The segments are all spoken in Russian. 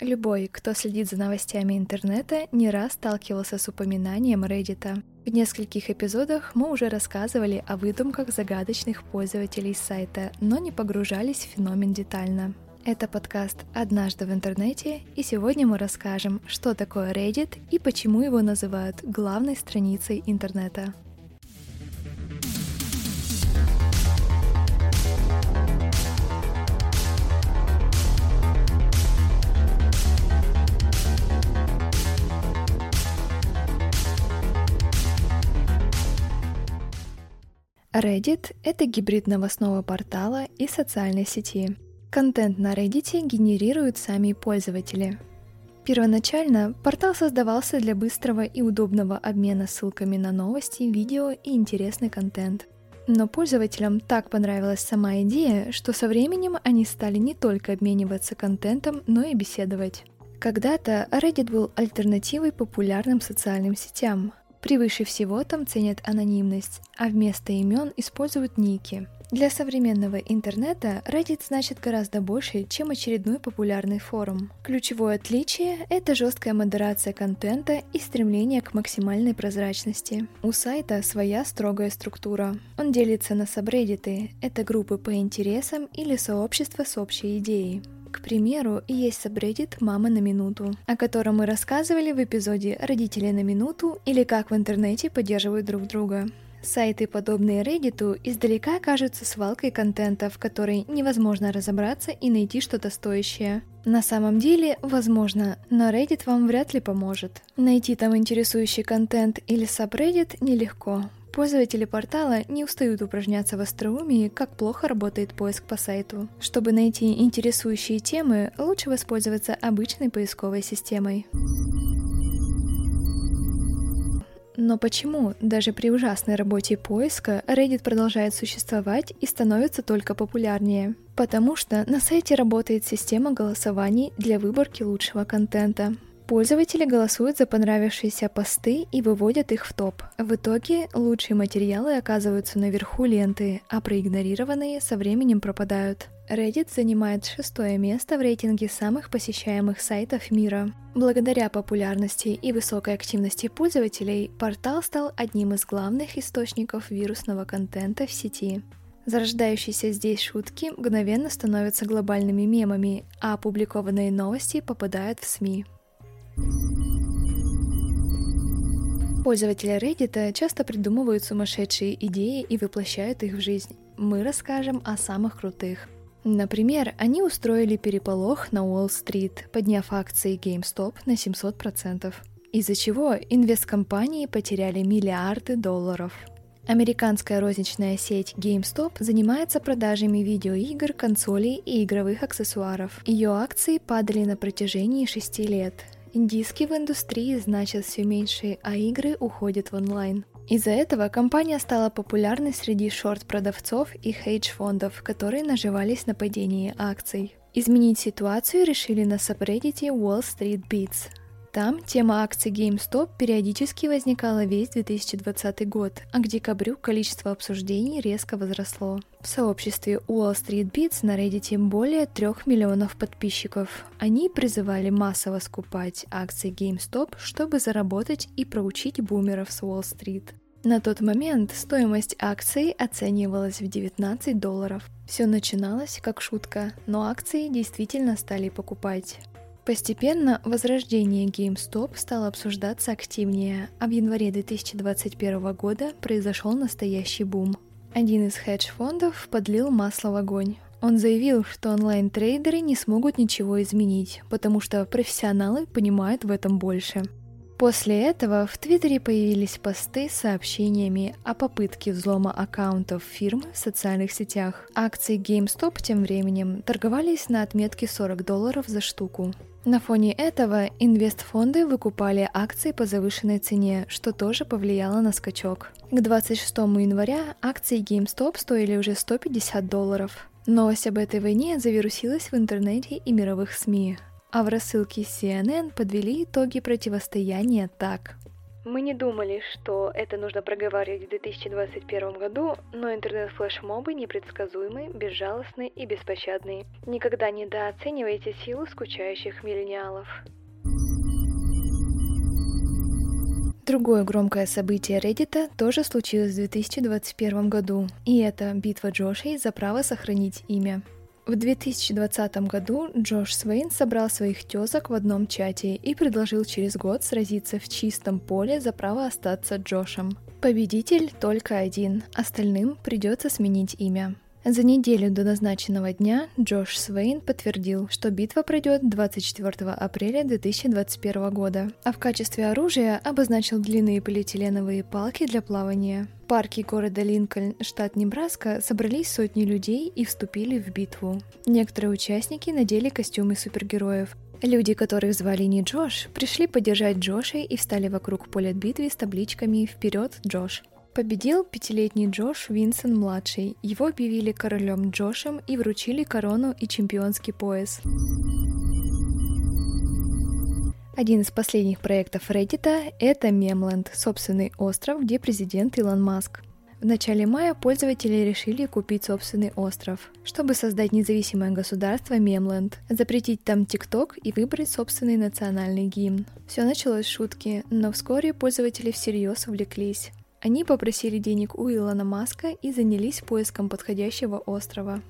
Любой, кто следит за новостями интернета, не раз сталкивался с упоминанием Reddit. В нескольких эпизодах мы уже рассказывали о выдумках загадочных пользователей сайта, но не погружались в феномен детально. Это подкаст «Однажды в интернете», и сегодня мы расскажем, что такое Reddit и почему его называют главной страницей интернета. Reddit — это гибрид новостного портала и социальной сети. Контент на Reddit генерируют сами пользователи. Первоначально портал создавался для быстрого и удобного обмена ссылками на новости, видео и интересный контент. Но пользователям так понравилась сама идея, что со временем они стали не только обмениваться контентом, но и беседовать. Когда-то Reddit был альтернативой популярным социальным сетям, Превыше всего там ценят анонимность, а вместо имен используют ники. Для современного интернета Reddit значит гораздо больше, чем очередной популярный форум. Ключевое отличие — это жесткая модерация контента и стремление к максимальной прозрачности. У сайта своя строгая структура. Он делится на сабреддиты — это группы по интересам или сообщества с общей идеей. К примеру, есть subreddit «Мама на минуту», о котором мы рассказывали в эпизоде «Родители на минуту» или «Как в интернете поддерживают друг друга». Сайты, подобные Reddit, издалека кажутся свалкой контента, в которой невозможно разобраться и найти что-то стоящее. На самом деле, возможно, но Reddit вам вряд ли поможет. Найти там интересующий контент или subreddit нелегко, Пользователи портала не устают упражняться в остроумии, как плохо работает поиск по сайту. Чтобы найти интересующие темы, лучше воспользоваться обычной поисковой системой. Но почему, даже при ужасной работе поиска, Reddit продолжает существовать и становится только популярнее? Потому что на сайте работает система голосований для выборки лучшего контента. Пользователи голосуют за понравившиеся посты и выводят их в топ. В итоге лучшие материалы оказываются наверху ленты, а проигнорированные со временем пропадают. Reddit занимает шестое место в рейтинге самых посещаемых сайтов мира. Благодаря популярности и высокой активности пользователей, портал стал одним из главных источников вирусного контента в сети. Зарождающиеся здесь шутки мгновенно становятся глобальными мемами, а опубликованные новости попадают в СМИ. Пользователи Reddit часто придумывают сумасшедшие идеи и воплощают их в жизнь. Мы расскажем о самых крутых. Например, они устроили переполох на Уолл-стрит, подняв акции GameStop на 700%, из-за чего инвесткомпании потеряли миллиарды долларов. Американская розничная сеть GameStop занимается продажами видеоигр, консолей и игровых аксессуаров. Ее акции падали на протяжении шести лет, Диски в индустрии значат все меньше, а игры уходят в онлайн. Из-за этого компания стала популярной среди шорт-продавцов и хейдж-фондов, которые наживались на падении акций. Изменить ситуацию решили на сабреддите Wall Street Beats. Там тема акций GameStop периодически возникала весь 2020 год, а к декабрю количество обсуждений резко возросло. В сообществе Wall Street Beats на Reddit более 3 миллионов подписчиков. Они призывали массово скупать акции GameStop, чтобы заработать и проучить бумеров с Уолл-стрит. На тот момент стоимость акций оценивалась в 19 долларов. Все начиналось как шутка, но акции действительно стали покупать. Постепенно возрождение GameStop стало обсуждаться активнее, а в январе 2021 года произошел настоящий бум. Один из хедж-фондов подлил масло в огонь. Он заявил, что онлайн-трейдеры не смогут ничего изменить, потому что профессионалы понимают в этом больше. После этого в Твиттере появились посты с сообщениями о попытке взлома аккаунтов фирм в социальных сетях. Акции GameStop тем временем торговались на отметке 40 долларов за штуку. На фоне этого инвестфонды выкупали акции по завышенной цене, что тоже повлияло на скачок. К 26 января акции GameStop стоили уже 150 долларов. Новость об этой войне завирусилась в интернете и мировых СМИ, а в рассылке CNN подвели итоги противостояния так. Мы не думали, что это нужно проговаривать в 2021 году, но интернет-флешмобы непредсказуемы, безжалостны и беспощадны. Никогда не недооценивайте силу скучающих миллениалов. Другое громкое событие Reddit тоже случилось в 2021 году, и это битва Джошей за право сохранить имя. В 2020 году Джош Свейн собрал своих тезок в одном чате и предложил через год сразиться в чистом поле за право остаться Джошем. Победитель только один, остальным придется сменить имя. За неделю до назначенного дня Джош Свейн подтвердил, что битва пройдет 24 апреля 2021 года, а в качестве оружия обозначил длинные полиэтиленовые палки для плавания. В парке города Линкольн, штат Небраска, собрались сотни людей и вступили в битву. Некоторые участники надели костюмы супергероев, Люди, которых звали не Джош, пришли поддержать Джоша и встали вокруг поля битвы с табличками «Вперед, Джош!». Победил пятилетний Джош Винсон-младший. Его объявили королем Джошем и вручили корону и чемпионский пояс. Один из последних проектов Reddit — это Мемленд, собственный остров, где президент Илон Маск. В начале мая пользователи решили купить собственный остров, чтобы создать независимое государство Мемленд, запретить там ТикТок и выбрать собственный национальный гимн. Все началось с шутки, но вскоре пользователи всерьез увлеклись. Они попросили денег у Илона Маска и занялись поиском подходящего острова.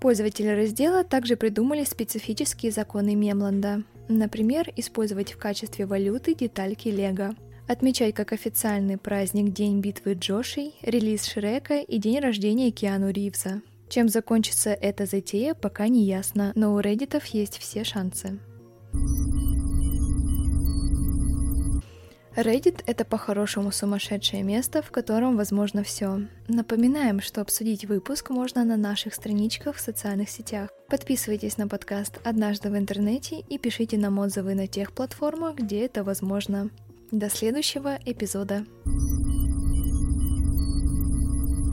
Пользователи раздела также придумали специфические законы Мемланда. Например, использовать в качестве валюты детальки Лего. Отмечать как официальный праздник День битвы Джошей, релиз Шрека и день рождения Киану Ривза. Чем закончится эта затея, пока не ясно, но у реддитов есть все шансы. Reddit — это по-хорошему сумасшедшее место, в котором возможно все. Напоминаем, что обсудить выпуск можно на наших страничках в социальных сетях. Подписывайтесь на подкаст «Однажды в интернете» и пишите нам отзывы на тех платформах, где это возможно. До следующего эпизода.